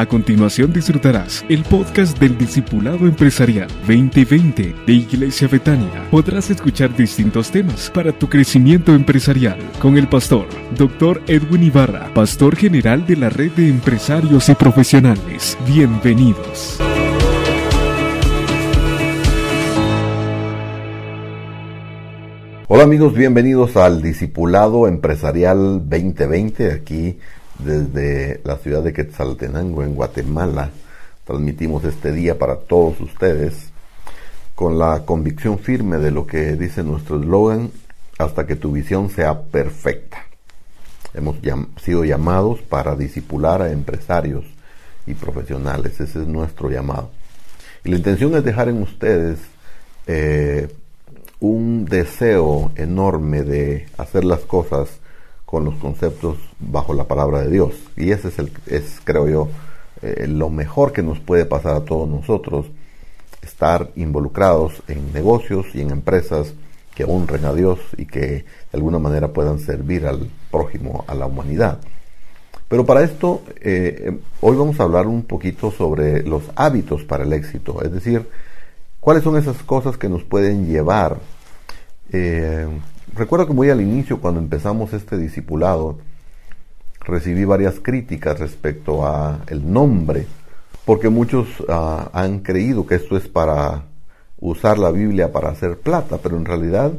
A continuación disfrutarás el podcast del Discipulado Empresarial 2020 de Iglesia Betania. Podrás escuchar distintos temas para tu crecimiento empresarial con el pastor Dr. Edwin Ibarra, pastor general de la red de empresarios y profesionales. Bienvenidos. Hola amigos, bienvenidos al Discipulado Empresarial 2020 aquí desde la ciudad de Quetzaltenango, en Guatemala. Transmitimos este día para todos ustedes con la convicción firme de lo que dice nuestro eslogan, hasta que tu visión sea perfecta. Hemos sido llamados para disipular a empresarios y profesionales, ese es nuestro llamado. Y la intención es dejar en ustedes eh, un deseo enorme de hacer las cosas con los conceptos bajo la palabra de Dios. Y ese es, el, es creo yo, eh, lo mejor que nos puede pasar a todos nosotros, estar involucrados en negocios y en empresas que honren a Dios y que de alguna manera puedan servir al prójimo, a la humanidad. Pero para esto, eh, hoy vamos a hablar un poquito sobre los hábitos para el éxito, es decir, cuáles son esas cosas que nos pueden llevar eh, Recuerdo que muy al inicio, cuando empezamos este discipulado, recibí varias críticas respecto a el nombre, porque muchos ah, han creído que esto es para usar la Biblia para hacer plata, pero en realidad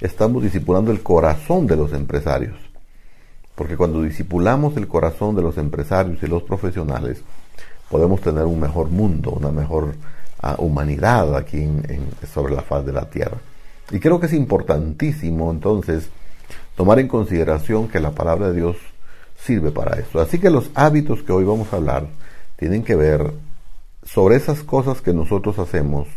estamos discipulando el corazón de los empresarios. Porque cuando discipulamos el corazón de los empresarios y los profesionales, podemos tener un mejor mundo, una mejor ah, humanidad aquí sobre la faz de la tierra. Y creo que es importantísimo entonces tomar en consideración que la palabra de Dios sirve para eso. Así que los hábitos que hoy vamos a hablar tienen que ver sobre esas cosas que nosotros hacemos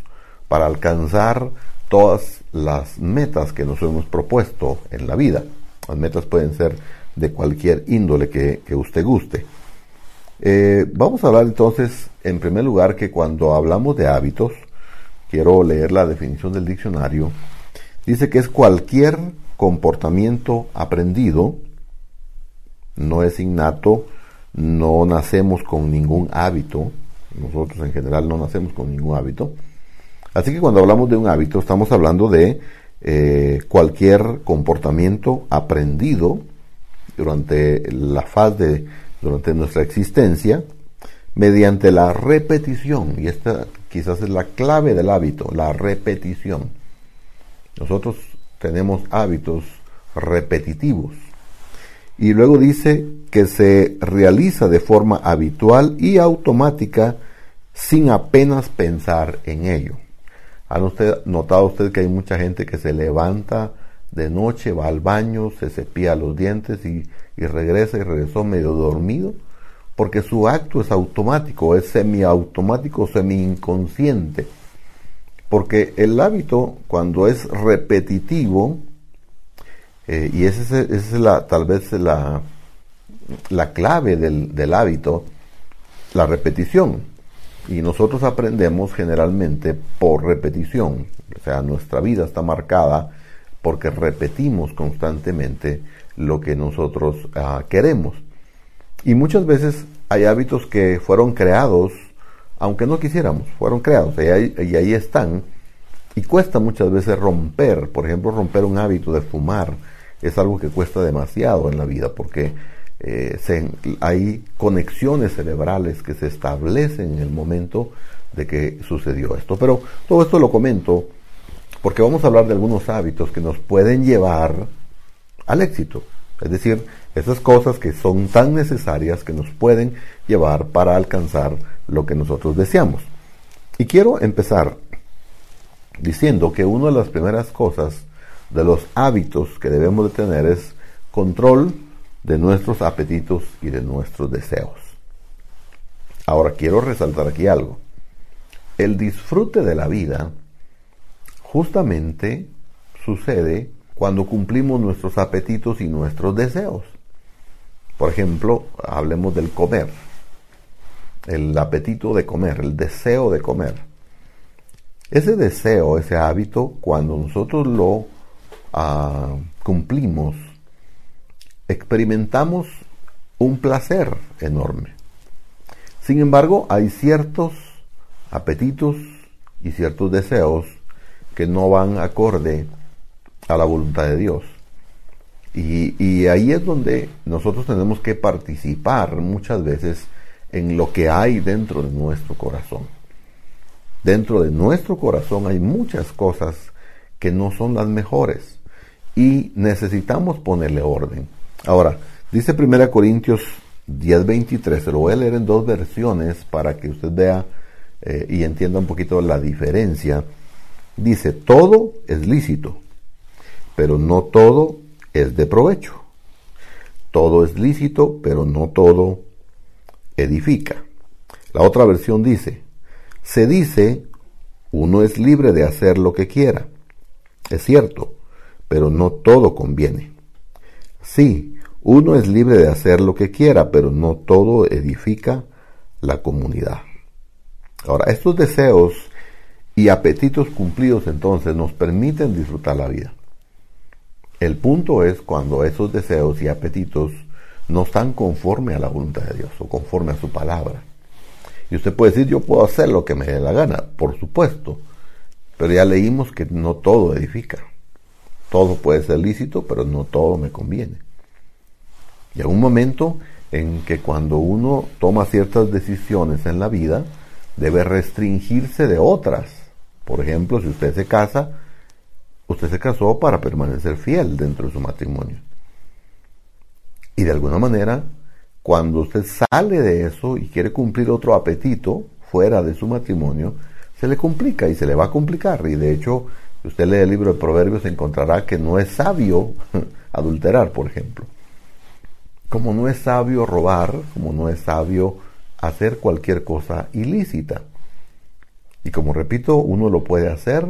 para alcanzar todas las metas que nos hemos propuesto en la vida. Las metas pueden ser de cualquier índole que, usted guste. Eh, vamos a hablar entonces, en primer lugar, que cuando hablamos de hábitos, quiero leer la definición del diccionario, Dice que es cualquier comportamiento aprendido, no es innato, no nacemos con ningún hábito, nosotros en general no nacemos con ningún hábito. Así que cuando hablamos de un hábito estamos hablando de eh, cualquier comportamiento aprendido durante la faz de, durante nuestra existencia, mediante la repetición, y esta quizás es la clave del hábito, la repetición. Nosotros tenemos hábitos repetitivos. Y luego dice que se realiza de forma habitual y automática sin apenas pensar en ello. ¿Han usted, notado usted que hay mucha gente que se levanta de noche, va al baño, se cepilla los dientes y, y regresa y regresó medio dormido? Porque su acto es automático, es semiautomático, semi-inconsciente. Porque el hábito, cuando es repetitivo, eh, y esa es, la, tal vez la, la clave del, del hábito, la repetición. Y nosotros aprendemos generalmente por repetición. O sea, nuestra vida está marcada porque repetimos constantemente lo que nosotros ah, queremos. Y muchas veces hay hábitos que fueron creados aunque no quisiéramos, fueron creados y ahí, están. Y cuesta muchas veces romper, por ejemplo, romper un hábito de fumar es algo que cuesta demasiado en la vida porque eh, hay conexiones cerebrales que se establecen en el momento de que sucedió esto. Pero todo esto lo comento porque vamos a hablar de algunos hábitos que nos pueden llevar al éxito. Es decir, esas cosas que son tan necesarias que nos pueden llevar para alcanzar lo que nosotros deseamos. Y quiero empezar diciendo que una de las primeras cosas de los hábitos que debemos de tener es control de nuestros apetitos y de nuestros deseos. Ahora quiero resaltar aquí algo. El disfrute de la vida justamente sucede cuando cumplimos nuestros apetitos y nuestros deseos. Por ejemplo, hablemos del comer el apetito de comer, el deseo de comer. Ese deseo, ese hábito, cuando nosotros lo ah, cumplimos, experimentamos un placer enorme. Sin embargo, hay ciertos apetitos y ciertos deseos que no van acorde a la voluntad de Dios. Y, ahí es donde nosotros tenemos que participar muchas veces en lo que hay dentro de nuestro corazón. Dentro de nuestro corazón hay muchas cosas que no son las mejores y necesitamos ponerle orden. Ahora, dice 1 Corintios 10:23, se lo voy a leer en dos versiones para que usted vea eh, y entienda un poquito la diferencia. Dice, todo es lícito, pero no todo es de provecho. Todo es lícito, pero no todo edifica. La otra versión dice, se dice, uno es libre de hacer lo que quiera. Es cierto, pero no todo conviene. Sí, uno es libre de hacer lo que quiera, pero no todo edifica la comunidad. Ahora, estos deseos y apetitos cumplidos entonces nos permiten disfrutar la vida. El punto es cuando esos deseos y apetitos no están conforme a la voluntad de Dios o conforme a su palabra. Y usted puede decir, yo puedo hacer lo que me dé la gana, por supuesto, pero ya leímos que no todo edifica. Todo puede ser lícito, pero no todo me conviene. Y hay un momento en que cuando uno toma ciertas decisiones en la vida, debe restringirse de otras. Por ejemplo, si usted se casa, Usted se casó para permanecer fiel dentro de su matrimonio. Y de alguna manera, cuando usted sale de eso y quiere cumplir otro apetito fuera de su matrimonio, se le complica y se le va a complicar. Y de hecho, si usted lee el libro de Proverbios, encontrará que no es sabio adulterar, por ejemplo. Como no es sabio robar, como no es sabio hacer cualquier cosa ilícita. Y como repito, uno lo puede hacer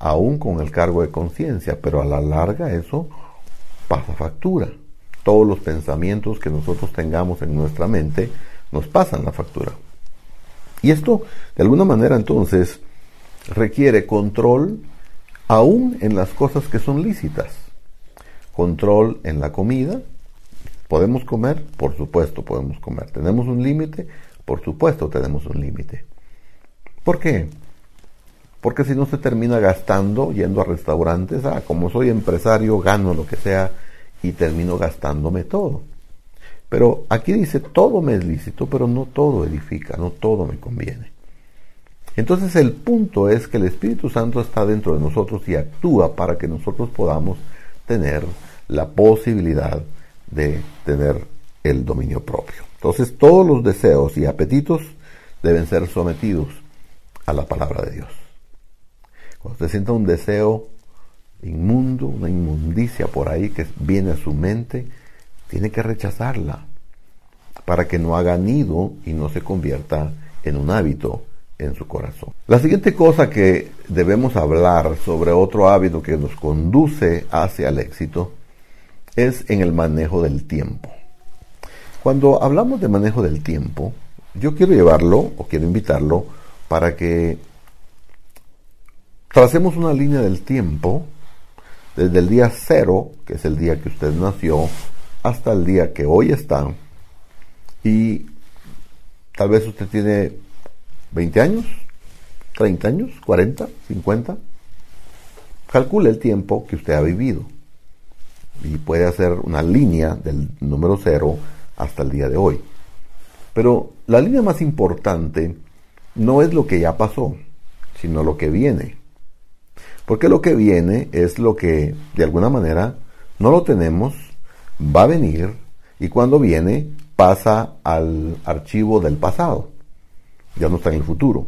aún con el cargo de conciencia, pero a la larga eso pasa factura. Todos los pensamientos que nosotros tengamos en nuestra mente nos pasan la factura. Y esto, de alguna manera, entonces, requiere control aún en las cosas que son lícitas. Control en la comida. ¿Podemos comer? Por supuesto podemos comer. ¿Tenemos un límite? Por supuesto tenemos un límite. ¿Por qué? Porque si no se termina gastando yendo a restaurantes, ah, como soy empresario, gano lo que sea y termino gastándome todo. Pero aquí dice, todo me es lícito, pero no todo edifica, no todo me conviene. Entonces el punto es que el Espíritu Santo está dentro de nosotros y actúa para que nosotros podamos tener la posibilidad de tener el dominio propio. Entonces todos los deseos y apetitos deben ser sometidos a la palabra de Dios. Cuando usted sienta un deseo inmundo, una inmundicia por ahí que viene a su mente, tiene que rechazarla para que no haga nido y no se convierta en un hábito en su corazón. La siguiente cosa que debemos hablar sobre otro hábito que nos conduce hacia el éxito es en el manejo del tiempo. Cuando hablamos de manejo del tiempo, yo quiero llevarlo o quiero invitarlo para que Tracemos una línea del tiempo desde el día cero, que es el día que usted nació, hasta el día que hoy está. Y tal vez usted tiene 20 años, 30 años, 40, 50. Calcule el tiempo que usted ha vivido y puede hacer una línea del número cero hasta el día de hoy. Pero la línea más importante no es lo que ya pasó, sino lo que viene. Porque lo que viene es lo que de alguna manera no lo tenemos, va a venir y cuando viene pasa al archivo del pasado. Ya no está en el futuro.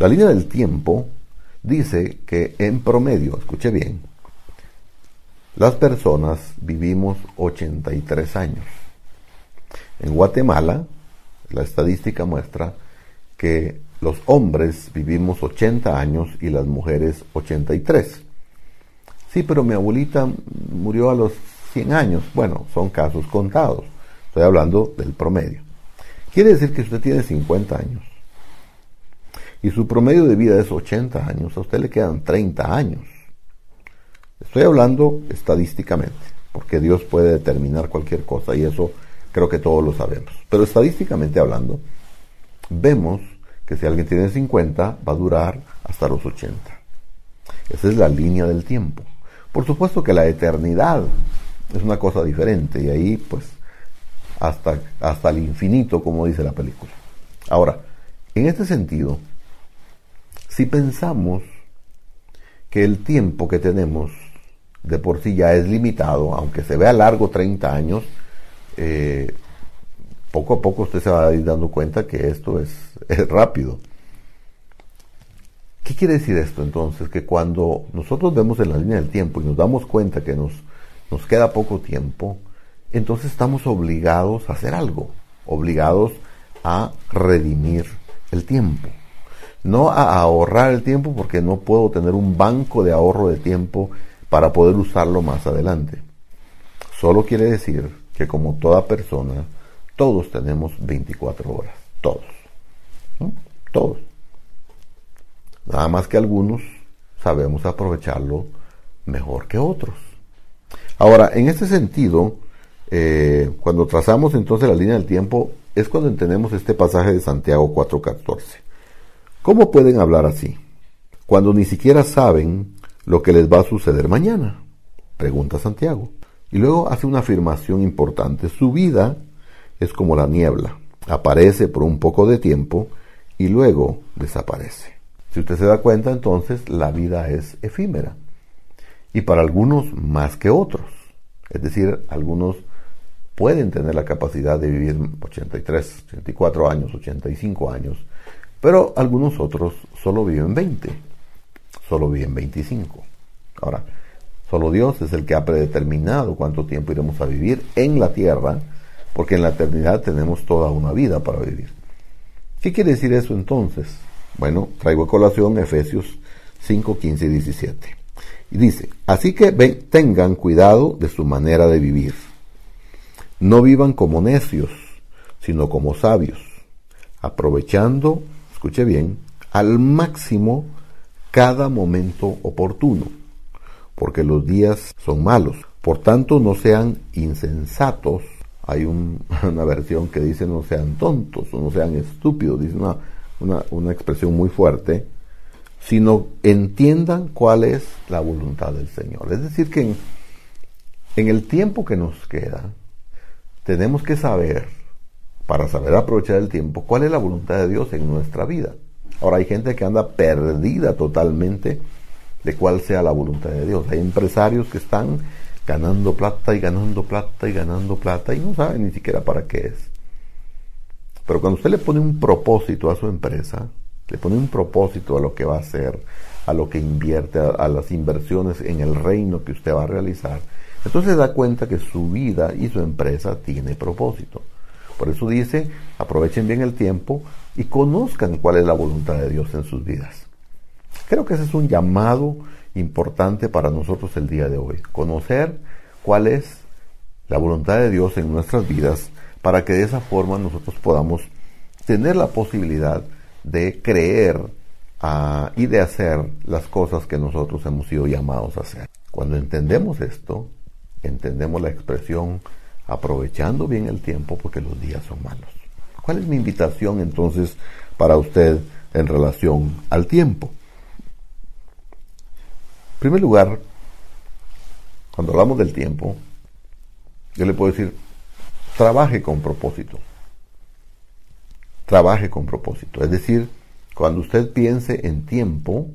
La línea del tiempo dice que en promedio, escuche bien, las personas vivimos 83 años. En Guatemala, la estadística muestra que los hombres vivimos 80 años y las mujeres 83. Sí, pero mi abuelita murió a los 100 años. Bueno, son casos contados. Estoy hablando del promedio. Quiere decir que usted tiene 50 años y su promedio de vida es 80 años. A usted le quedan 30 años. Estoy hablando estadísticamente, porque Dios puede determinar cualquier cosa y eso creo que todos lo sabemos. Pero estadísticamente hablando, vemos que si alguien tiene 50, va a durar hasta los 80. Esa es la línea del tiempo. Por supuesto que la eternidad es una cosa diferente y ahí pues hasta, hasta el infinito, como dice la película. Ahora, en este sentido, si pensamos que el tiempo que tenemos de por sí ya es limitado, aunque se vea largo 30 años, eh, poco a poco usted se va a ir dando cuenta que esto es, es rápido. ¿Qué quiere decir esto entonces? Que cuando nosotros vemos en la línea del tiempo y nos damos cuenta que nos, nos queda poco tiempo, entonces estamos obligados a hacer algo, obligados a redimir el tiempo. No a ahorrar el tiempo porque no puedo tener un banco de ahorro de tiempo para poder usarlo más adelante. Solo quiere decir que como toda persona, todos tenemos 24 horas, todos, todos. Nada más que algunos sabemos aprovecharlo mejor que otros. Ahora, en este sentido, eh, cuando trazamos entonces la línea del tiempo, es cuando entendemos este pasaje de Santiago 4:14. ¿Cómo pueden hablar así? Cuando ni siquiera saben lo que les va a suceder mañana, pregunta Santiago. Y luego hace una afirmación importante. Su vida es como la niebla. Aparece por un poco de tiempo y luego desaparece. Si usted se da cuenta, entonces la vida es efímera. Y para algunos más que otros. Es decir, algunos pueden tener la capacidad de vivir 83, 84 años, 85 años, pero algunos otros solo viven 20, solo viven 25. Ahora, solo Dios es el que ha predeterminado cuánto tiempo iremos a vivir en la tierra, porque en la eternidad tenemos toda una vida para vivir. ¿Qué quiere decir eso entonces? Bueno, traigo a colación Efesios 5, 15 y 17. Y dice, así que tengan cuidado de su manera de vivir. No vivan como necios, sino como sabios, aprovechando, escuche bien, al máximo cada momento oportuno, porque los días son malos. Por tanto, no sean insensatos. Hay una versión que dice no sean tontos o no sean estúpidos, dice una, una, expresión muy fuerte, sino entiendan cuál es la voluntad del Señor. Es decir, que en, el tiempo que nos queda, tenemos que saber, para saber aprovechar el tiempo, cuál es la voluntad de Dios en nuestra vida. Ahora hay gente que anda perdida totalmente de cuál sea la voluntad de Dios. Hay empresarios que están ganando plata y ganando plata y ganando plata y no saben ni siquiera para qué es. Pero cuando usted le pone un propósito a su empresa, le pone un propósito a lo que va a hacer, a lo que invierte, a, las inversiones en el reino que usted va a realizar, entonces se da cuenta que su vida y su empresa tiene propósito. Por eso dice, aprovechen bien el tiempo y conozcan cuál es la voluntad de Dios en sus vidas. Creo que ese es un llamado importante para nosotros el día de hoy. Conocer cuál es la voluntad de Dios en nuestras vidas para que de esa forma nosotros podamos tener la posibilidad de creer ah, y de hacer las cosas que nosotros hemos sido llamados a hacer. Cuando entendemos esto, entendemos la expresión aprovechando bien el tiempo porque los días son malos. ¿Cuál es mi invitación entonces para usted en relación al tiempo? En primer lugar, cuando hablamos del tiempo, yo le puedo decir, trabaje con propósito. Trabaje con propósito. Es decir, cuando usted piense en tiempo,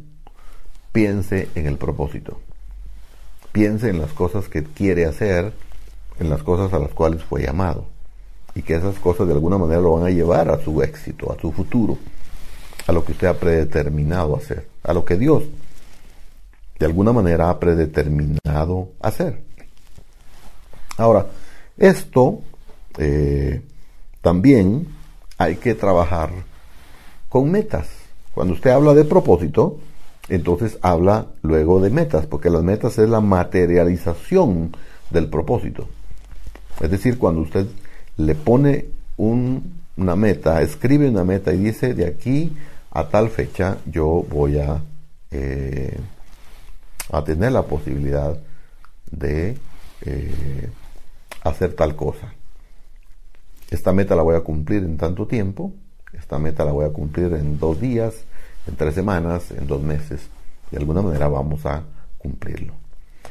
piense en el propósito. Piense en las cosas que quiere hacer, en las cosas a las cuales fue llamado. Y que esas cosas de alguna manera lo van a llevar a su éxito, a su futuro, a lo que usted ha predeterminado hacer, a lo que Dios de alguna manera ha predeterminado hacer. Ahora, esto eh, también hay que trabajar con metas. Cuando usted habla de propósito, entonces habla luego de metas, porque las metas es la materialización del propósito. Es decir, cuando usted le pone una meta, escribe una meta y dice, de aquí a tal fecha yo voy a, eh, a tener la posibilidad de eh, hacer tal cosa esta meta la voy a cumplir en tanto tiempo, esta meta la voy a cumplir en dos días, en tres semanas, en dos meses. De alguna manera vamos a cumplirlo.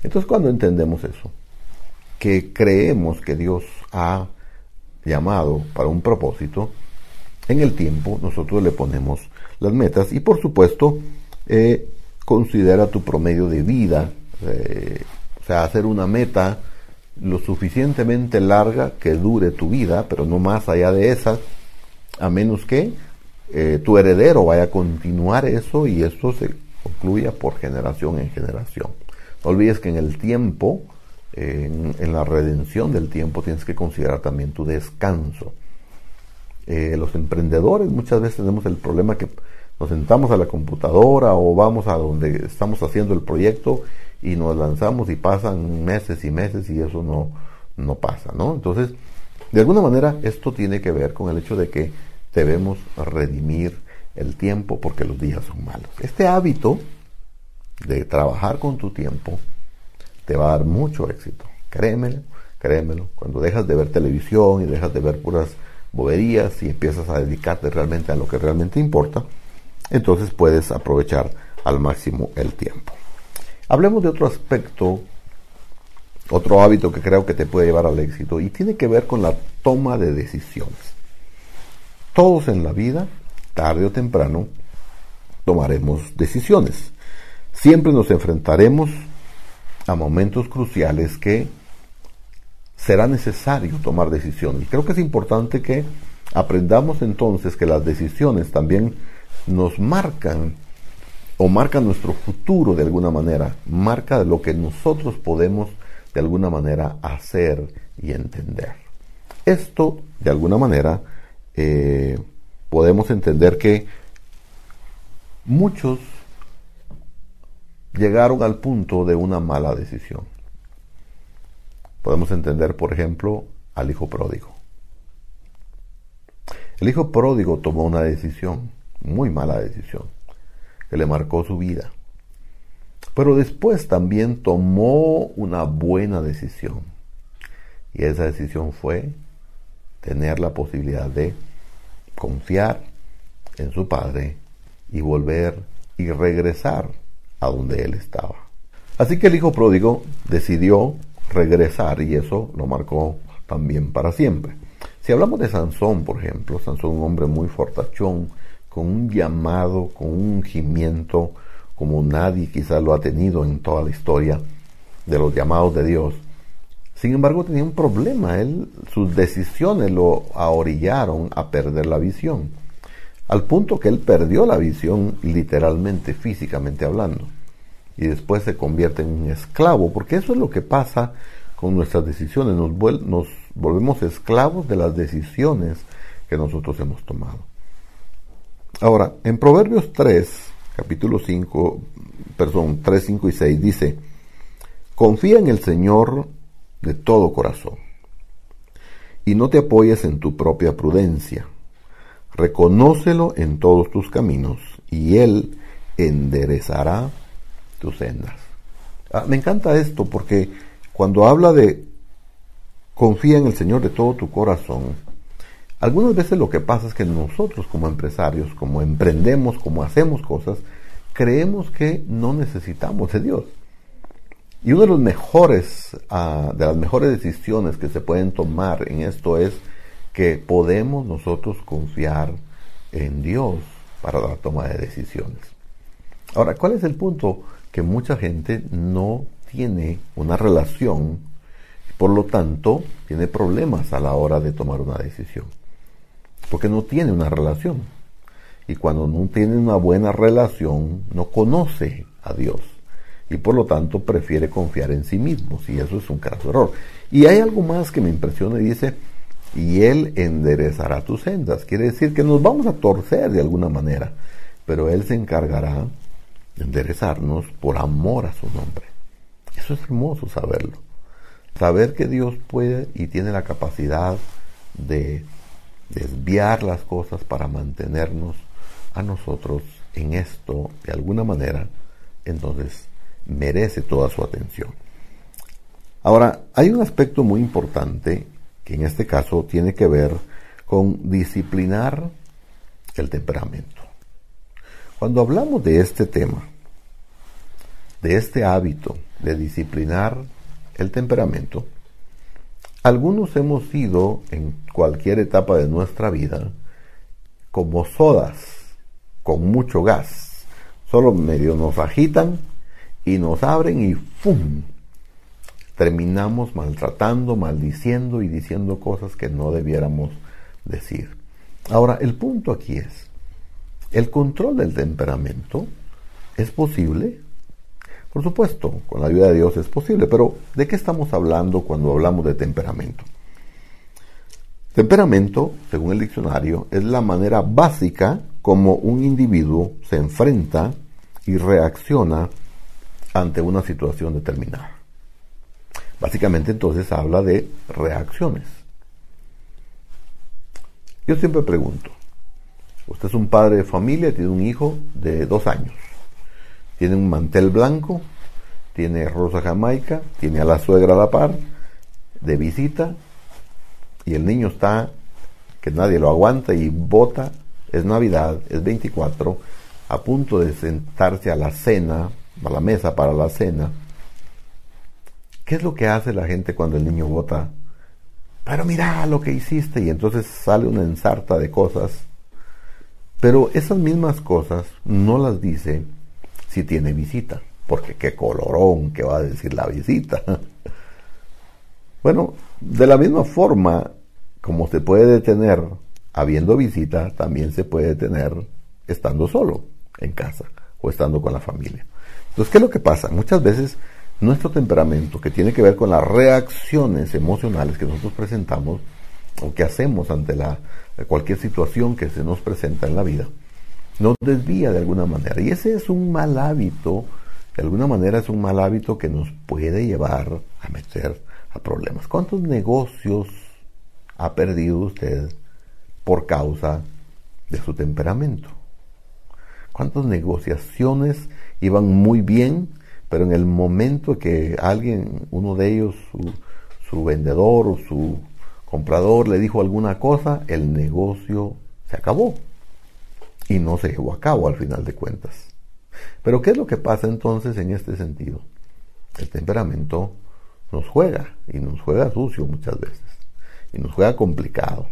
Entonces cuando entendemos eso, que creemos que Dios ha llamado para un propósito, en el tiempo nosotros le ponemos las metas y por supuesto eh, considera tu promedio de vida, eh, o sea, hacer una meta lo suficientemente larga que dure tu vida, pero no más allá de esa, a menos que eh, tu heredero vaya a continuar eso y esto se concluya por generación en generación. No olvides que en el tiempo, en, la redención del tiempo, tienes que considerar también tu descanso. Eh, los emprendedores muchas veces tenemos el problema que nos sentamos a la computadora o vamos a donde estamos haciendo el proyecto y nos lanzamos y pasan meses y meses y eso no, no pasa, ¿no? Entonces, de alguna manera esto tiene que ver con el hecho de que debemos redimir el tiempo porque los días son malos. Este hábito de trabajar con tu tiempo te va a dar mucho éxito. Créemelo, créemelo. Cuando dejas de ver televisión y dejas de ver puras boberías y empiezas a dedicarte realmente a lo que realmente importa, entonces puedes aprovechar al máximo el tiempo. Hablemos de otro aspecto, otro hábito que creo que te puede llevar al éxito y tiene que ver con la toma de decisiones. Todos en la vida, tarde o temprano, tomaremos decisiones. Siempre nos enfrentaremos a momentos cruciales que será necesario tomar decisiones. Creo que es importante que aprendamos entonces que las decisiones también nos marcan o marcan nuestro futuro de alguna manera, marca lo que nosotros podemos de alguna manera hacer y entender. Esto, de alguna manera, eh, podemos entender que muchos llegaron al punto de una mala decisión. Podemos entender, por ejemplo, al hijo pródigo. El hijo pródigo tomó una decisión, muy mala decisión, que le marcó su vida. Pero después también tomó una buena decisión. Y esa decisión fue tener la posibilidad de confiar en su padre y volver y regresar a donde él estaba. Así que el hijo pródigo decidió regresar y eso lo marcó también para siempre. Si hablamos de Sansón, por ejemplo, Sansón un hombre muy fortachón, con un llamado, con un ungimiento como nadie quizás lo ha tenido en toda la historia de los llamados de Dios. Sin embargo, tenía un problema. Él, sus decisiones lo ahorillaron a perder la visión. Al punto que él perdió la visión literalmente, físicamente hablando y después se convierte en un esclavo, porque eso es lo que pasa con nuestras decisiones, nos, nos volvemos esclavos de las decisiones que nosotros hemos tomado. Ahora, en Proverbios 3, capítulo 5, perdón, 3, 5 y 6 dice, confía en el Señor de todo corazón y no te apoyes en tu propia prudencia. Reconócelo en todos tus caminos y Él enderezará tus sendas. Ah, me encanta esto porque cuando habla de confía en el Señor de todo tu corazón, algunas veces lo que pasa es que nosotros como empresarios, como emprendemos, como hacemos cosas, creemos que no necesitamos de Dios. Y una de los mejores, ah, de las mejores decisiones que se pueden tomar en esto es que podemos nosotros confiar en Dios para la toma de decisiones. Ahora, ¿cuál es el punto? que mucha gente no tiene una relación, por lo tanto tiene problemas a la hora de tomar una decisión, porque no tiene una relación. Y cuando no tiene una buena relación, no conoce a Dios. Y por lo tanto prefiere confiar en sí mismo. Y eso es un caso error. Y hay algo más que me impresiona y dice, y Él enderezará tus sendas. Quiere decir que nos vamos a torcer de alguna manera, pero Él se encargará enderezarnos por amor a su nombre. Eso es hermoso saberlo. Saber que Dios puede y tiene la capacidad de desviar las cosas para mantenernos a nosotros en esto de alguna manera, entonces merece toda su atención. Ahora, hay un aspecto muy importante que en este caso tiene que ver con disciplinar el temperamento. Cuando hablamos de este tema, de este hábito de disciplinar el temperamento, algunos hemos sido en cualquier etapa de nuestra vida como sodas con mucho gas. Solo medio nos agitan y nos abren y ¡fum! Terminamos maltratando, maldiciendo y diciendo cosas que no debiéramos decir. Ahora, el punto aquí es, ¿el control del temperamento es posible? Por supuesto, con la ayuda de Dios es posible, pero ¿de qué estamos hablando cuando hablamos de temperamento? Temperamento, según el diccionario, es la manera básica como un individuo se enfrenta y reacciona ante una situación determinada. Básicamente entonces habla de reacciones. Yo siempre pregunto, usted es un padre de familia, tiene un hijo de dos años tiene un mantel blanco, tiene rosa jamaica, tiene a la suegra a la par, de visita, y el niño está que nadie lo aguanta y bota, es Navidad, es 24, a punto de sentarse a la cena, a la mesa para la cena. ¿Qué es lo que hace la gente cuando el niño vota? Pero mira lo que hiciste y entonces sale una ensarta de cosas. Pero esas mismas cosas no las dice si tiene visita, porque qué colorón que va a decir la visita. bueno, de la misma forma como se puede detener habiendo visita, también se puede detener estando solo en casa o estando con la familia. Entonces, ¿qué es lo que pasa? Muchas veces nuestro temperamento, que tiene que ver con las reacciones emocionales que nosotros presentamos o que hacemos ante la, cualquier situación que se nos presenta en la vida, nos desvía de alguna manera. Y ese es un mal hábito, de alguna manera es un mal hábito que nos puede llevar a meter problemas. ¿Cuántos negocios ha perdido usted por causa de su temperamento? ¿Cuántas negociaciones iban muy bien, pero en el momento que alguien, uno de ellos, su, su vendedor o su comprador le dijo alguna cosa, el negocio se acabó y no se llevó a cabo al final de cuentas. Pero ¿qué es lo que pasa entonces en este sentido? El temperamento nos juega y nos juega sucio muchas veces y nos juega complicado.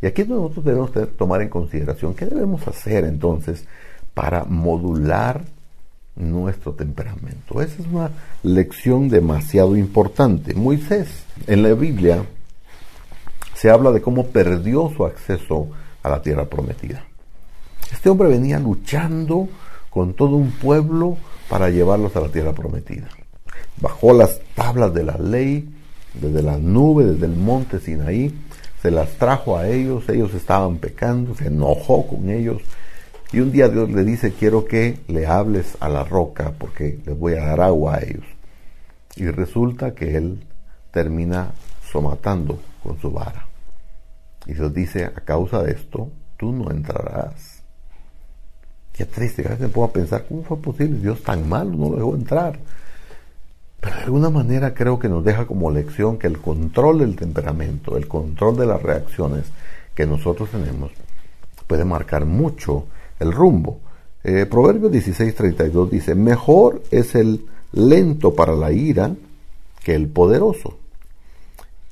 Y aquí nosotros debemos tomar en consideración qué debemos hacer entonces para modular nuestro temperamento. Esa es una lección demasiado importante. Moisés en la Biblia se habla de cómo perdió su acceso a la tierra prometida. Este hombre venía luchando con todo un pueblo para llevarlos a la tierra prometida. Bajó las tablas de la ley desde la nube, desde el monte Sinaí, se las trajo a ellos, ellos estaban pecando, se enojó con ellos. Y un día Dios le dice, quiero que le hables a la roca porque les voy a dar agua a ellos. Y resulta que él termina somatando con su vara. Y Dios dice, a causa de esto, tú no entrarás Qué triste, a veces me a pensar, ¿cómo fue posible? Dios tan malo no lo dejó entrar. De alguna manera creo que nos deja como lección que el control del temperamento, el control de las reacciones que nosotros tenemos, puede marcar mucho el rumbo. Eh, Proverbios 16:32 dice, mejor es el lento para la ira que el poderoso,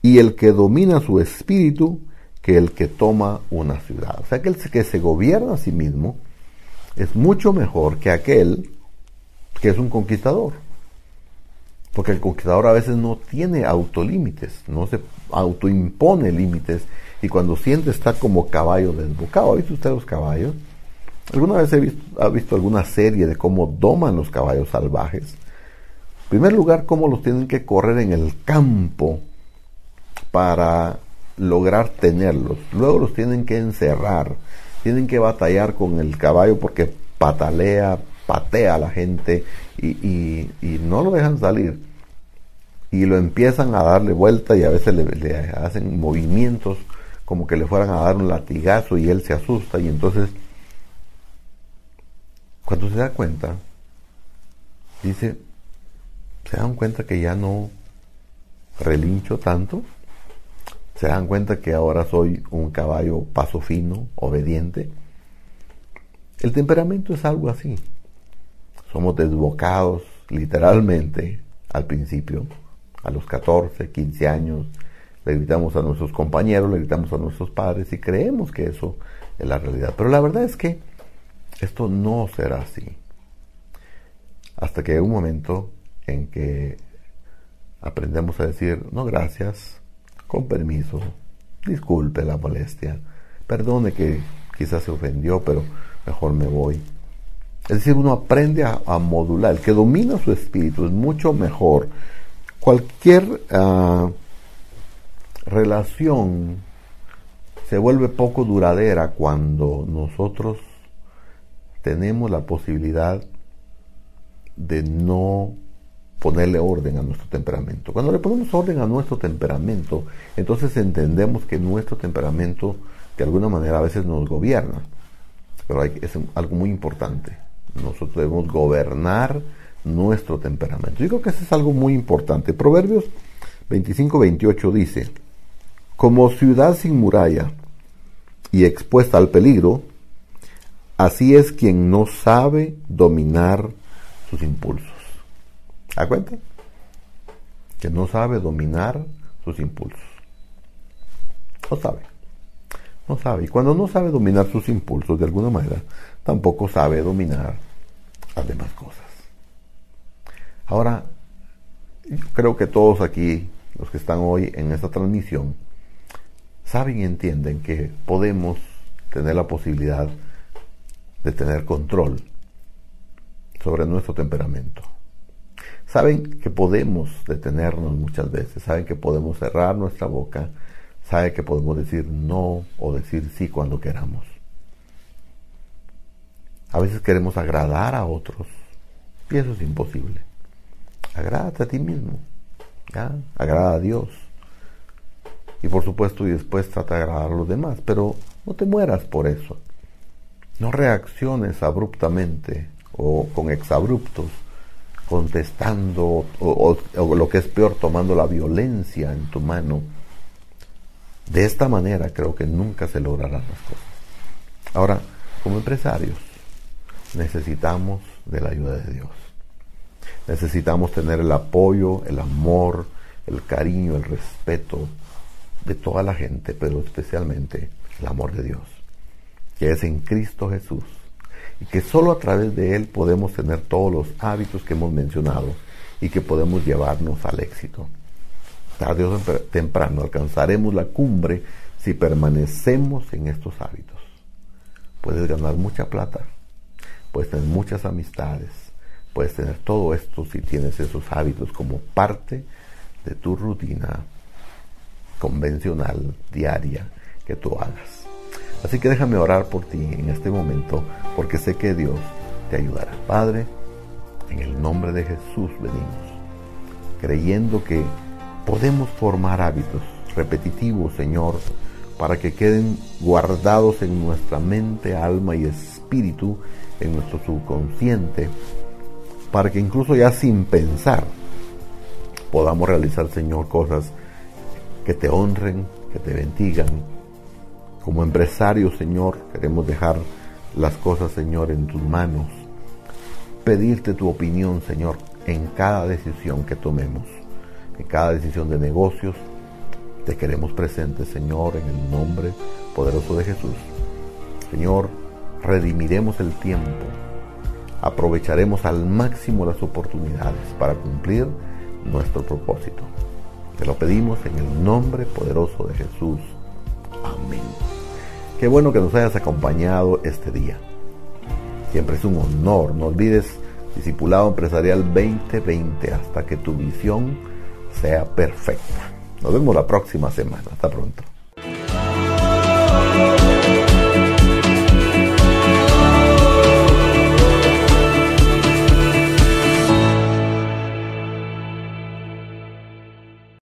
y el que domina su espíritu que el que toma una ciudad. O sea que el que se gobierna a sí mismo, es mucho mejor que aquel que es un conquistador. Porque el conquistador a veces no tiene autolímites, no se autoimpone límites y cuando siente está como caballo desbocado. ¿Ha visto usted los caballos? ¿Alguna vez visto, ha visto alguna serie de cómo doman los caballos salvajes? En primer lugar, cómo los tienen que correr en el campo para lograr tenerlos. Luego los tienen que encerrar tienen que batallar con el caballo porque patalea, patea a la gente y, no lo dejan salir. Y lo empiezan a darle vuelta y a veces le, hacen movimientos como que le fueran a dar un latigazo y él se asusta y entonces cuando se da cuenta, dice, se dan cuenta que ya no relincho tanto, ¿Se dan cuenta que ahora soy un caballo paso fino, obediente? El temperamento es algo así. Somos desbocados literalmente al principio, a los 14, 15 años, le gritamos a nuestros compañeros, le gritamos a nuestros padres y creemos que eso es la realidad. Pero la verdad es que esto no será así. Hasta que hay un momento en que aprendemos a decir, no gracias, con permiso, disculpe la molestia, perdone que quizás se ofendió, pero mejor me voy. Es decir, uno aprende a, modular. El que domina su espíritu es mucho mejor. Cualquier ah, relación se vuelve poco duradera cuando nosotros tenemos la posibilidad de no ponerle orden a nuestro temperamento. Cuando le ponemos orden a nuestro temperamento, entonces entendemos que nuestro temperamento de alguna manera a veces nos gobierna. Pero hay, es algo muy importante. Nosotros debemos gobernar nuestro temperamento. Yo creo que eso es algo muy importante. Proverbios 25-28 dice, como ciudad sin muralla y expuesta al peligro, así es quien no sabe dominar sus impulsos. ¿A cuenta? Que no sabe dominar sus impulsos. No sabe. No sabe. Y cuando no sabe dominar sus impulsos de alguna manera, tampoco sabe dominar las demás cosas. Ahora, creo que todos aquí, los que están hoy en esta transmisión, saben y entienden que podemos tener la posibilidad de tener control sobre nuestro temperamento. Saben que podemos detenernos muchas veces, saben que podemos cerrar nuestra boca, saben que podemos decir no o decir sí cuando queramos. A veces queremos agradar a otros y eso es imposible. Agrádate a ti mismo, agrada a Dios. Y por supuesto, y después trata de agradar a los demás, pero no te mueras por eso. No reacciones abruptamente o con exabruptos, contestando o, lo que es peor, tomando la violencia en tu mano. De esta manera creo que nunca se lograrán las cosas. Ahora, como empresarios, necesitamos de la ayuda de Dios. Necesitamos tener el apoyo, el amor, el cariño, el respeto de toda la gente, pero especialmente el amor de Dios, que es en Cristo Jesús, y que solo a través de Él podemos tener todos los hábitos que hemos mencionado y que podemos llevarnos al éxito. Tarde o temprano alcanzaremos la cumbre si permanecemos en estos hábitos. Puedes ganar mucha plata, puedes tener muchas amistades, puedes tener todo esto si tienes esos hábitos como parte de tu rutina convencional, diaria, que tú hagas. Así que déjame orar por ti en este momento, porque sé que Dios te ayudará. Padre, en el nombre de Jesús venimos, creyendo que podemos formar hábitos repetitivos, Señor, para que queden guardados en nuestra mente, alma y espíritu, en nuestro subconsciente, para que incluso ya sin pensar podamos realizar, Señor, cosas que te honren, que te bendigan. Como empresarios, Señor, queremos dejar las cosas, Señor, en tus manos. Pedirte tu opinión, Señor, en cada decisión que tomemos, en cada decisión de negocios. Te queremos presente, Señor, en el nombre poderoso de Jesús. Señor, redimiremos el tiempo, aprovecharemos al máximo las oportunidades para cumplir nuestro propósito. Te lo pedimos en el nombre poderoso de Jesús. Amén. Qué bueno que nos hayas acompañado este día. Siempre es un honor. No olvides Discipulado Empresarial 2020 hasta que tu visión sea perfecta. Nos vemos la próxima semana. Hasta pronto.